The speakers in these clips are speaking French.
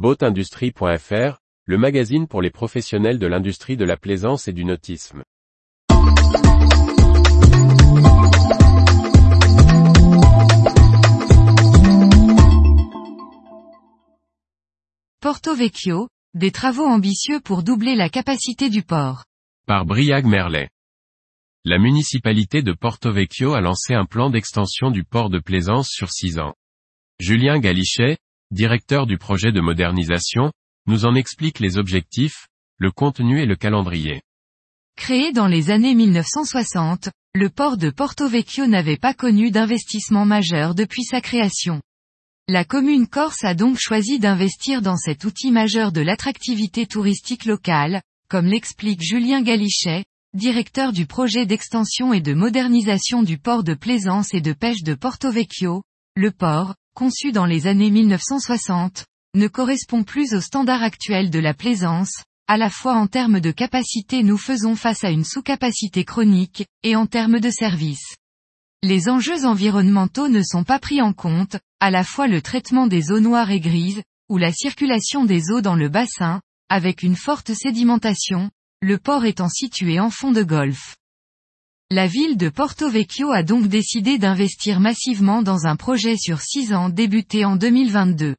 Boatindustrie.fr, le magazine pour les professionnels de l'industrie de la plaisance et du nautisme. Porto Vecchio, des travaux ambitieux pour doubler la capacité du port. Par Briag Merlet. La municipalité de Porto Vecchio a lancé un plan d'extension du port de plaisance sur 6 ans. Julien Galichet, directeur du projet de modernisation, nous en explique les objectifs, le contenu et le calendrier. Créé dans les années 1960, le port de Porto Vecchio n'avait pas connu d'investissement majeur depuis sa création. La commune corse a donc choisi d'investir dans cet outil majeur de l'attractivité touristique locale, comme l'explique Julien Galichet, directeur du projet d'extension et de modernisation du port de plaisance et de pêche de Porto Vecchio. Le port, conçu dans les années 1960, ne correspond plus aux standards actuels de la plaisance, à la fois en termes de capacité nous faisons face à une sous-capacité chronique, et en termes de service. Les enjeux environnementaux ne sont pas pris en compte, à la fois le traitement des eaux noires et grises, ou la circulation des eaux dans le bassin, avec une forte sédimentation, le port étant situé en fond de golfe. La ville de Porto Vecchio a donc décidé d'investir massivement dans un projet sur six ans débuté en 2022.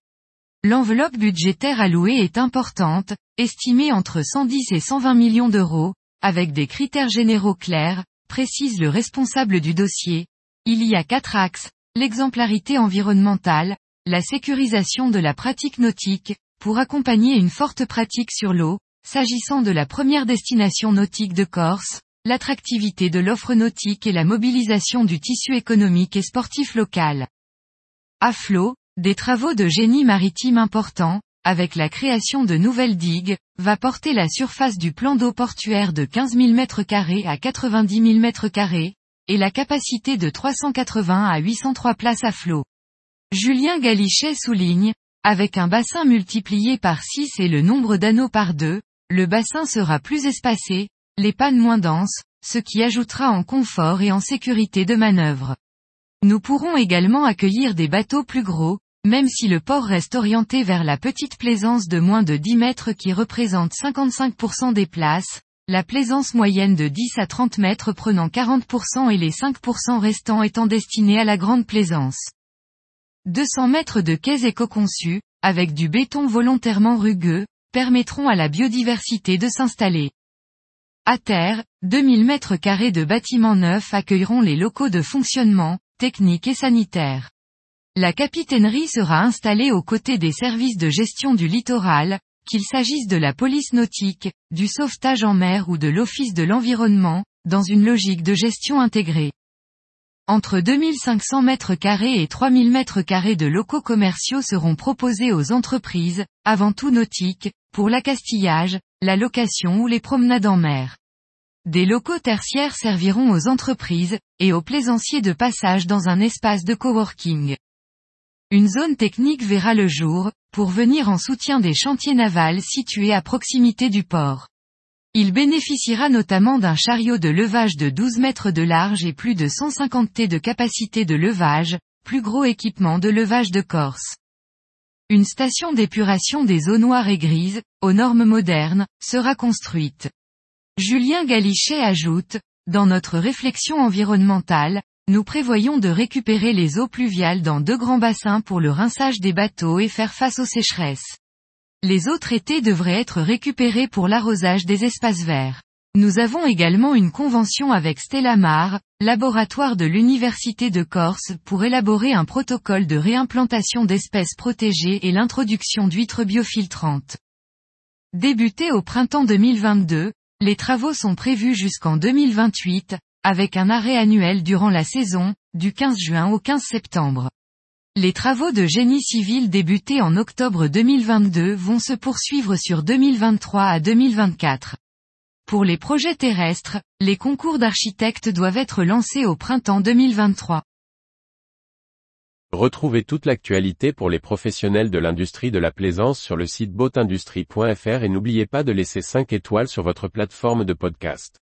L'enveloppe budgétaire allouée est importante, estimée entre 110 et 120 millions d'euros, avec des critères généraux clairs, précise le responsable du dossier, il y a quatre axes, l'exemplarité environnementale, la sécurisation de la pratique nautique, pour accompagner une forte pratique sur l'eau, s'agissant de la première destination nautique de Corse, l'attractivité de l'offre nautique et la mobilisation du tissu économique et sportif local. À flot, des travaux de génie maritime importants, avec la création de nouvelles digues, va porter la surface du plan d'eau portuaire de 15 000 m2 à 90 000 m2, et la capacité de 380 à 803 places à flot. Julien Galichet souligne, avec un bassin multiplié par 6 et le nombre d'anneaux par 2, le bassin sera plus espacé, les pannes moins denses, ce qui ajoutera en confort et en sécurité de manœuvre. Nous pourrons également accueillir des bateaux plus gros, même si le port reste orienté vers la petite plaisance de moins de 10 mètres qui représente 55% des places, la plaisance moyenne de 10 à 30 mètres prenant 40% et les 5% restants étant destinés à la grande plaisance. 200 mètres de quais éco-conçus, avec du béton volontairement rugueux, permettront à la biodiversité de s'installer. À terre, 2000 mètres carrés de bâtiments neufs accueilleront les locaux de fonctionnement, techniques et sanitaires. La capitainerie sera installée aux côtés des services de gestion du littoral, qu'il s'agisse de la police nautique, du sauvetage en mer ou de l'office de l'environnement, dans une logique de gestion intégrée. Entre 2500 mètres carrés et 3000 mètres carrés de locaux commerciaux seront proposés aux entreprises, avant tout nautiques, pour l'accastillage, la location ou les promenades en mer. Des locaux tertiaires serviront aux entreprises, et aux plaisanciers de passage dans un espace de coworking. Une zone technique verra le jour, pour venir en soutien des chantiers navals situés à proximité du port. Il bénéficiera notamment d'un chariot de levage de 12 mètres de large et plus de 150 T de capacité de levage, plus gros équipement de levage de Corse. Une station d'épuration des eaux noires et grises, aux normes modernes, sera construite. Julien Galichet ajoute, dans notre réflexion environnementale, nous prévoyons de récupérer les eaux pluviales dans deux grands bassins pour le rinçage des bateaux et faire face aux sécheresses. Les eaux traitées devraient être récupérées pour l'arrosage des espaces verts. Nous avons également une convention avec Stella Mar, laboratoire de l'Université de Corse pour élaborer un protocole de réimplantation d'espèces protégées et l'introduction d'huîtres biofiltrantes. Débuté au printemps 2022, les travaux sont prévus jusqu'en 2028, avec un arrêt annuel durant la saison, du 15 juin au 15 septembre. Les travaux de génie civil débutés en octobre 2022 vont se poursuivre sur 2023 à 2024. Pour les projets terrestres, les concours d'architectes doivent être lancés au printemps 2023. Retrouvez toute l'actualité pour les professionnels de l'industrie de la plaisance sur le site boatindustrie.fr et n'oubliez pas de laisser 5 étoiles sur votre plateforme de podcast.